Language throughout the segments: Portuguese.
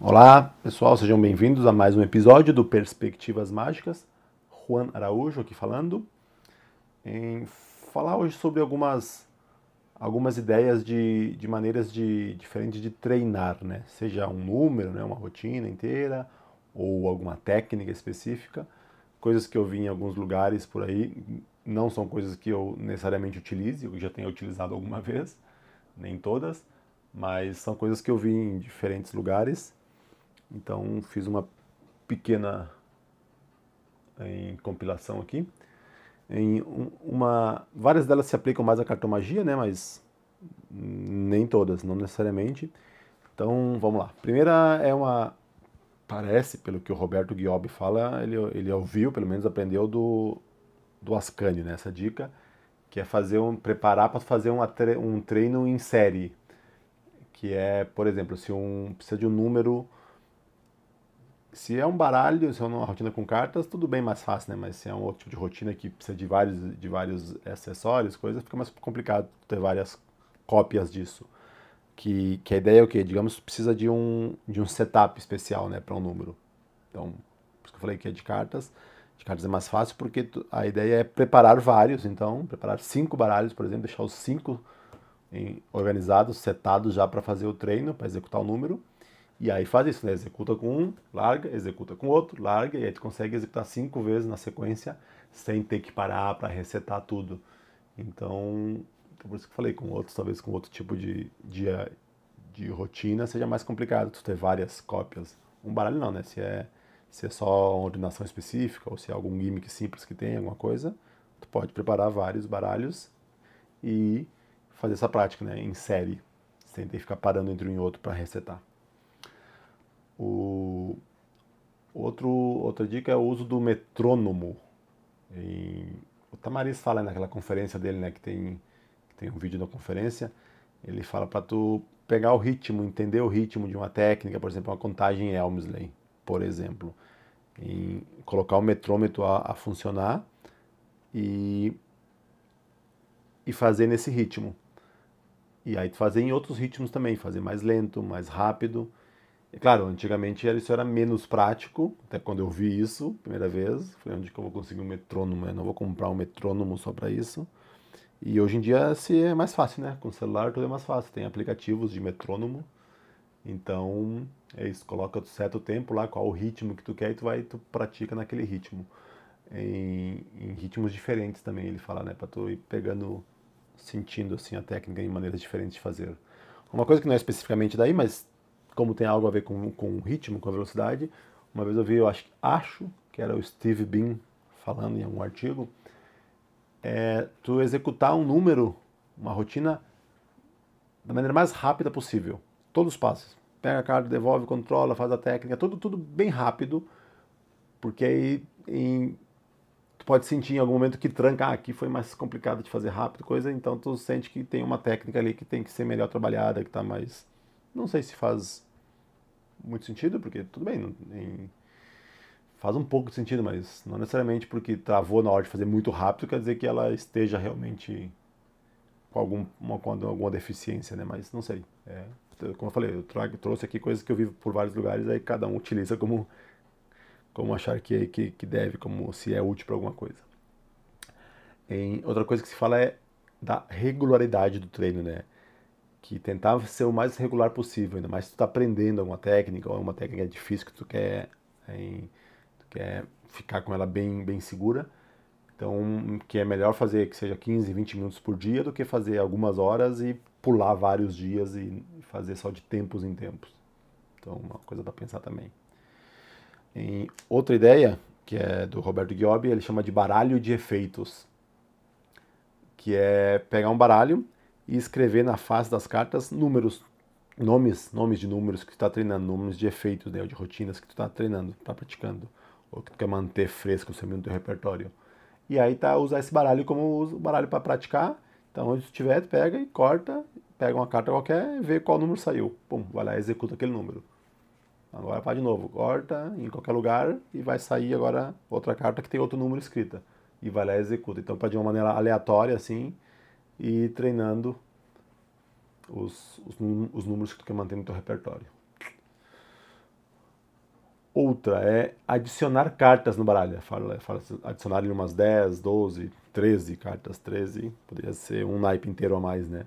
Olá, pessoal, sejam bem-vindos a mais um episódio do Perspectivas Mágicas. Juan Araújo aqui falando. Em falar hoje sobre algumas, algumas ideias de, de maneiras de, diferentes de treinar, né? Seja um número, né? uma rotina inteira, ou alguma técnica específica. Coisas que eu vi em alguns lugares por aí, não são coisas que eu necessariamente utilize, eu já tenho utilizado alguma vez, nem todas, mas são coisas que eu vi em diferentes lugares então fiz uma pequena em compilação aqui. Em uma, várias delas se aplicam mais à cartomagia, né, mas nem todas, não necessariamente. Então vamos lá. Primeira é uma parece, pelo que o Roberto Guiobbi fala, ele, ele ouviu, pelo menos aprendeu do, do Ascani, né, essa dica, que é fazer um, preparar para fazer um, um treino em série, que é, por exemplo, se um precisa de um número se é um baralho, se é uma rotina com cartas, tudo bem mais fácil, né? Mas se é um outro tipo de rotina que precisa de vários, de vários acessórios, coisas, fica mais complicado ter várias cópias disso. Que, que a ideia é o quê? Digamos, precisa de um, de um setup especial, né, para um número. Então, por isso que eu falei que é de cartas. De cartas é mais fácil porque a ideia é preparar vários, então, preparar cinco baralhos, por exemplo, deixar os cinco organizados, setados já para fazer o treino, para executar o número e aí faz isso, né? Executa com um, larga, executa com outro, larga, e aí tu consegue executar cinco vezes na sequência sem ter que parar para resetar tudo. Então, então, por isso que eu falei, com outros, talvez com outro tipo de, de, de rotina seja mais complicado tu ter várias cópias. Um baralho não, né? Se é, se é só uma ordenação específica ou se é algum gimmick simples que tem, alguma coisa, tu pode preparar vários baralhos e fazer essa prática, né? Em série, sem ter que ficar parando entre um e outro para resetar. O outro, outra dica é o uso do metrônomo. O Tamariz fala naquela conferência dele, né, que tem, que tem um vídeo da conferência, ele fala para tu pegar o ritmo, entender o ritmo de uma técnica, por exemplo, uma contagem Elmsley, por exemplo, e colocar o metrômetro a, a funcionar e, e fazer nesse ritmo. E aí fazer em outros ritmos também, fazer mais lento, mais rápido, claro, antigamente isso era menos prático, até quando eu vi isso, primeira vez, falei, onde que eu vou conseguir um metrônomo? Eu não vou comprar um metrônomo só para isso. E hoje em dia se é mais fácil, né? Com o celular tudo é mais fácil, tem aplicativos de metrônomo. Então, é isso, coloca certo tempo lá, qual o ritmo que tu quer e tu vai tu pratica naquele ritmo. Em, em ritmos diferentes também, ele fala, né, para tu ir pegando, sentindo assim a técnica em maneiras diferentes de fazer. Uma coisa que não é especificamente daí, mas como tem algo a ver com, com o ritmo, com a velocidade. Uma vez eu vi, eu acho, acho que era o Steve Bean falando em um artigo, é tu executar um número, uma rotina, da maneira mais rápida possível. Todos os passos. Pega a carta, devolve, controla, faz a técnica, tudo, tudo bem rápido, porque aí em, tu pode sentir em algum momento que tranca, ah, aqui foi mais complicado de fazer rápido, coisa, então tu sente que tem uma técnica ali que tem que ser melhor trabalhada, que está mais não sei se faz muito sentido, porque tudo bem, em, faz um pouco de sentido, mas não necessariamente porque travou na hora de fazer muito rápido quer dizer que ela esteja realmente com, algum, uma, com alguma deficiência, né? Mas não sei. É, como eu falei, eu trago, trouxe aqui coisas que eu vivo por vários lugares, aí cada um utiliza como, como achar que, que, que deve, como se é útil para alguma coisa. Em, outra coisa que se fala é da regularidade do treino, né? Que tentava ser o mais regular possível, ainda mais se tu está aprendendo alguma técnica ou uma técnica difícil que tu quer, em, tu quer ficar com ela bem, bem segura. Então, que é melhor fazer que seja 15, 20 minutos por dia do que fazer algumas horas e pular vários dias e fazer só de tempos em tempos. Então, uma coisa para pensar também. Em outra ideia, que é do Roberto Giobbi, ele chama de baralho de efeitos, que é pegar um baralho e escrever na face das cartas números, nomes, nomes de números que tu está treinando, nomes de efeitos, né, de rotinas que tu está treinando, está praticando, ou que tu quer manter fresco no teu repertório. E aí tá usar esse baralho como o baralho para praticar. Então, onde tu tiver, tu pega e corta, pega uma carta qualquer, vê qual número saiu. Pum, vai lá e executa aquele número. Agora faz de novo, corta em qualquer lugar e vai sair agora outra carta que tem outro número escrita. E vai lá e executa. Então, para de uma maneira aleatória, assim, e treinando os, os, os números que tu quer manter no teu repertório. Outra é adicionar cartas no baralho. Fala, fala adicionar umas 10, 12, 13 cartas. 13 poderia ser um naipe inteiro a mais, né?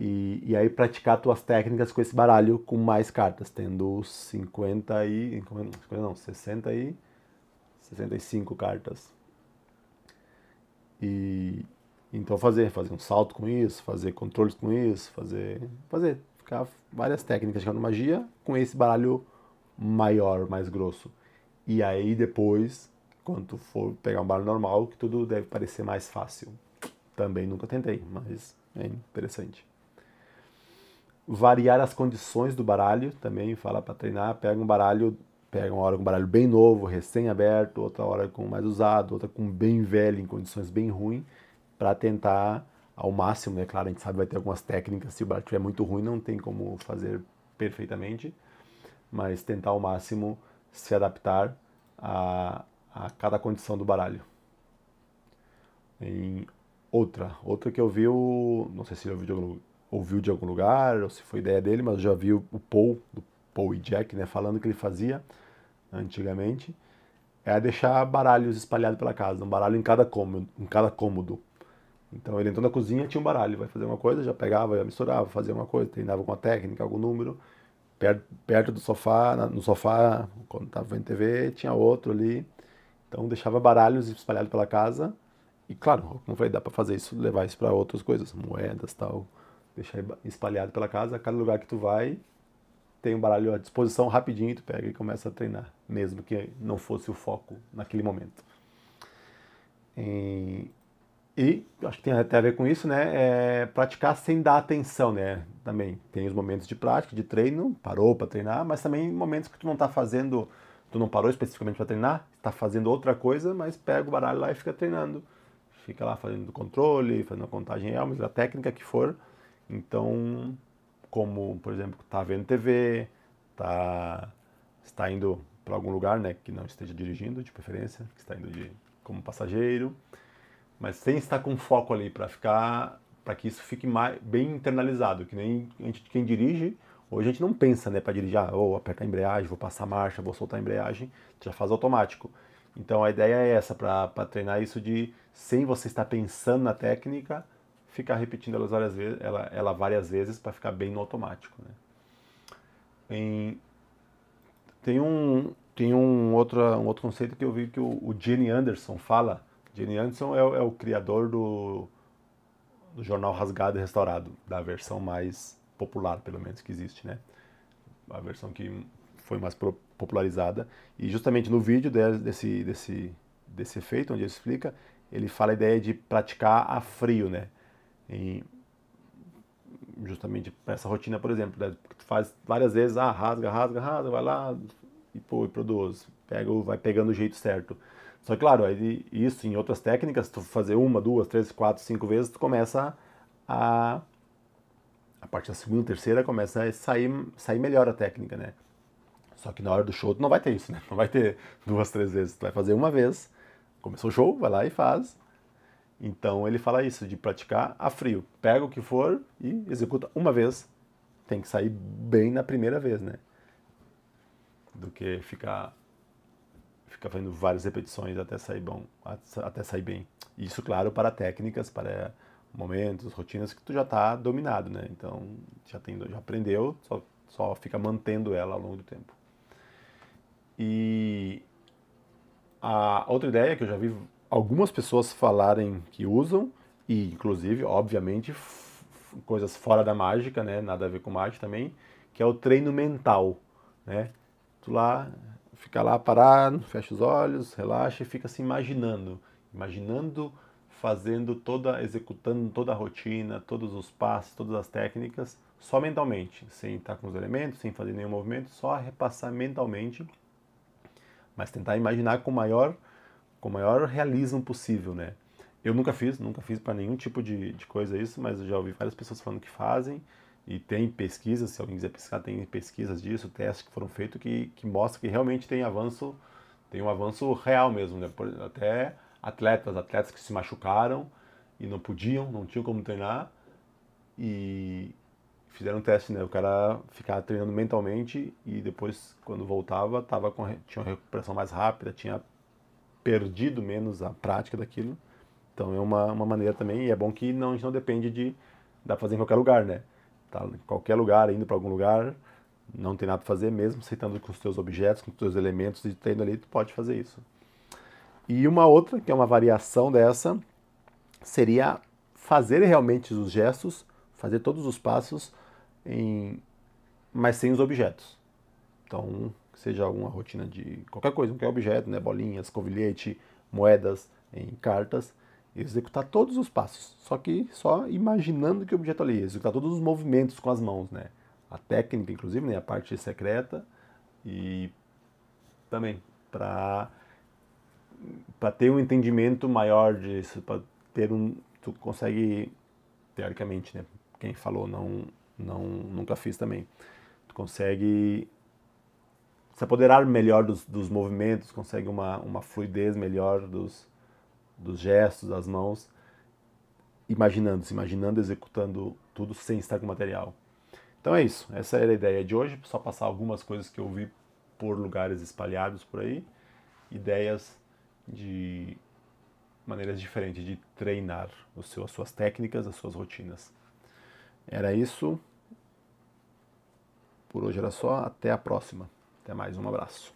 E, e aí praticar tuas técnicas com esse baralho com mais cartas, tendo 50 e. 50 não, 60 e. 65 cartas. E então fazer, fazer um salto com isso, fazer controles com isso, fazer. Fazer. Ficar várias técnicas de magia com esse baralho maior, mais grosso. E aí depois, quando for pegar um baralho normal, que tudo deve parecer mais fácil. Também nunca tentei, mas é interessante. Variar as condições do baralho também, fala para treinar, pega um baralho, pega uma hora com um baralho bem novo, recém-aberto, outra hora com mais usado, outra com bem velho, em condições bem ruins, para tentar ao máximo, né? Claro, a gente sabe vai ter algumas técnicas, se o baralho estiver muito ruim, não tem como fazer perfeitamente, mas tentar ao máximo se adaptar a, a cada condição do baralho. Em outra, outra que eu vi, o, não sei se ele ouviu de, algum, ouviu de algum lugar ou se foi ideia dele, mas já vi o Paul, do Paul e Jack, né, falando que ele fazia antigamente, é deixar baralhos espalhados pela casa, um baralho em cada cômodo, em cada cômodo. Então ele entrou na cozinha, tinha um baralho, vai fazer uma coisa, já pegava, já misturava, fazia uma coisa, treinava com a técnica, algum número, perto, perto do sofá, no sofá, quando estava vendo TV, tinha outro ali. Então deixava baralhos espalhados pela casa. E claro, como falei, dá para fazer isso, levar isso para outras coisas, moedas tal. Deixar espalhado pela casa, cada lugar que tu vai tem um baralho à disposição rapidinho, tu pega e começa a treinar, mesmo que não fosse o foco naquele momento. E e acho que tem até a ver com isso, né? É praticar sem dar atenção, né? Também tem os momentos de prática, de treino, parou para treinar, mas também momentos que tu não está fazendo, tu não parou especificamente para treinar, está fazendo outra coisa, mas pega o baralho lá e fica treinando. Fica lá fazendo controle, fazendo a contagem real, a técnica que for. Então, como, por exemplo, tá vendo TV, tá está indo para algum lugar, né, que não esteja dirigindo, de preferência, que está indo de como passageiro mas sem estar com foco ali para ficar para que isso fique mais, bem internalizado, que nem a gente, quem dirige, hoje a gente não pensa, né, para dirigir, ah, vou apertar a embreagem, vou passar a marcha, vou soltar a embreagem, já faz automático. Então a ideia é essa, para treinar isso de, sem você estar pensando na técnica, ficar repetindo ela várias vezes, ela, ela várias vezes para ficar bem no automático. Né? Em, tem um, tem um, outro, um outro conceito que eu vi que o, o Jenny Anderson fala, Jenny Anderson é, é o criador do, do jornal Rasgado e Restaurado, da versão mais popular, pelo menos, que existe, né? A versão que foi mais popularizada. E justamente no vídeo desse, desse, desse efeito, onde ele explica, ele fala a ideia de praticar a frio, né? E justamente essa rotina, por exemplo, né? tu faz várias vezes, ah, rasga, rasga, rasga, vai lá e, pô, e produz, pega, vai pegando o jeito certo. Só que, claro, aí, isso em outras técnicas, tu fazer uma, duas, três, quatro, cinco vezes, tu começa a. A partir da segunda, terceira, começa a sair, sair melhor a técnica, né? Só que na hora do show tu não vai ter isso, né? Não vai ter duas, três vezes. Tu vai fazer uma vez, começou o show, vai lá e faz. Então ele fala isso, de praticar a frio. Pega o que for e executa uma vez. Tem que sair bem na primeira vez, né? Do que ficar fica fazendo várias repetições até sair bom, até sair bem. Isso, claro, para técnicas, para momentos, rotinas que tu já está dominado, né? Então, já, tem, já aprendeu, só, só fica mantendo ela ao longo do tempo. E a outra ideia que eu já vi algumas pessoas falarem que usam, e inclusive, obviamente, coisas fora da mágica, né? Nada a ver com mágica também, que é o treino mental, né? Tu lá fica lá parado, fecha os olhos, relaxa e fica se imaginando, imaginando fazendo toda, executando toda a rotina, todos os passos, todas as técnicas, só mentalmente, sem estar com os elementos, sem fazer nenhum movimento, só repassar mentalmente, mas tentar imaginar com o maior, com o maior realismo possível, né? Eu nunca fiz, nunca fiz para nenhum tipo de, de coisa isso, mas eu já ouvi várias pessoas falando que fazem, e tem pesquisas, se alguém quiser pesquisar, tem pesquisas disso, testes que foram feitos que, que mostram que realmente tem avanço, tem um avanço real mesmo, né? até atletas, atletas que se machucaram e não podiam, não tinham como treinar e fizeram um teste, né? O cara ficava treinando mentalmente e depois, quando voltava, tava com, tinha uma recuperação mais rápida, tinha perdido menos a prática daquilo. Então é uma, uma maneira também, e é bom que não, a gente não depende de dá fazer em qualquer lugar, né? Tá em qualquer lugar, indo para algum lugar, não tem nada para fazer, mesmo aceitando com os teus objetos, com os teus elementos e tendo ali, tu pode fazer isso. E uma outra, que é uma variação dessa, seria fazer realmente os gestos, fazer todos os passos, em, mas sem os objetos. Então, seja alguma rotina de qualquer coisa, qualquer objeto, né? bolinhas, covilhete, moedas, em cartas, executar todos os passos, só que só imaginando que o objeto ali, executar todos os movimentos com as mãos, né? A técnica, inclusive, né? a parte secreta e também para para ter um entendimento maior disso, para ter um, tu consegue teoricamente, né? Quem falou não não nunca fiz também. Tu consegue se apoderar melhor dos, dos movimentos, consegue uma, uma fluidez melhor dos, dos gestos, das mãos, imaginando, se imaginando, executando tudo sem estar com material. Então é isso, essa era a ideia de hoje, só passar algumas coisas que eu vi por lugares espalhados por aí, ideias de maneiras diferentes de treinar o seu, as suas técnicas, as suas rotinas. Era isso. Por hoje era só. Até a próxima. Até mais. Um abraço.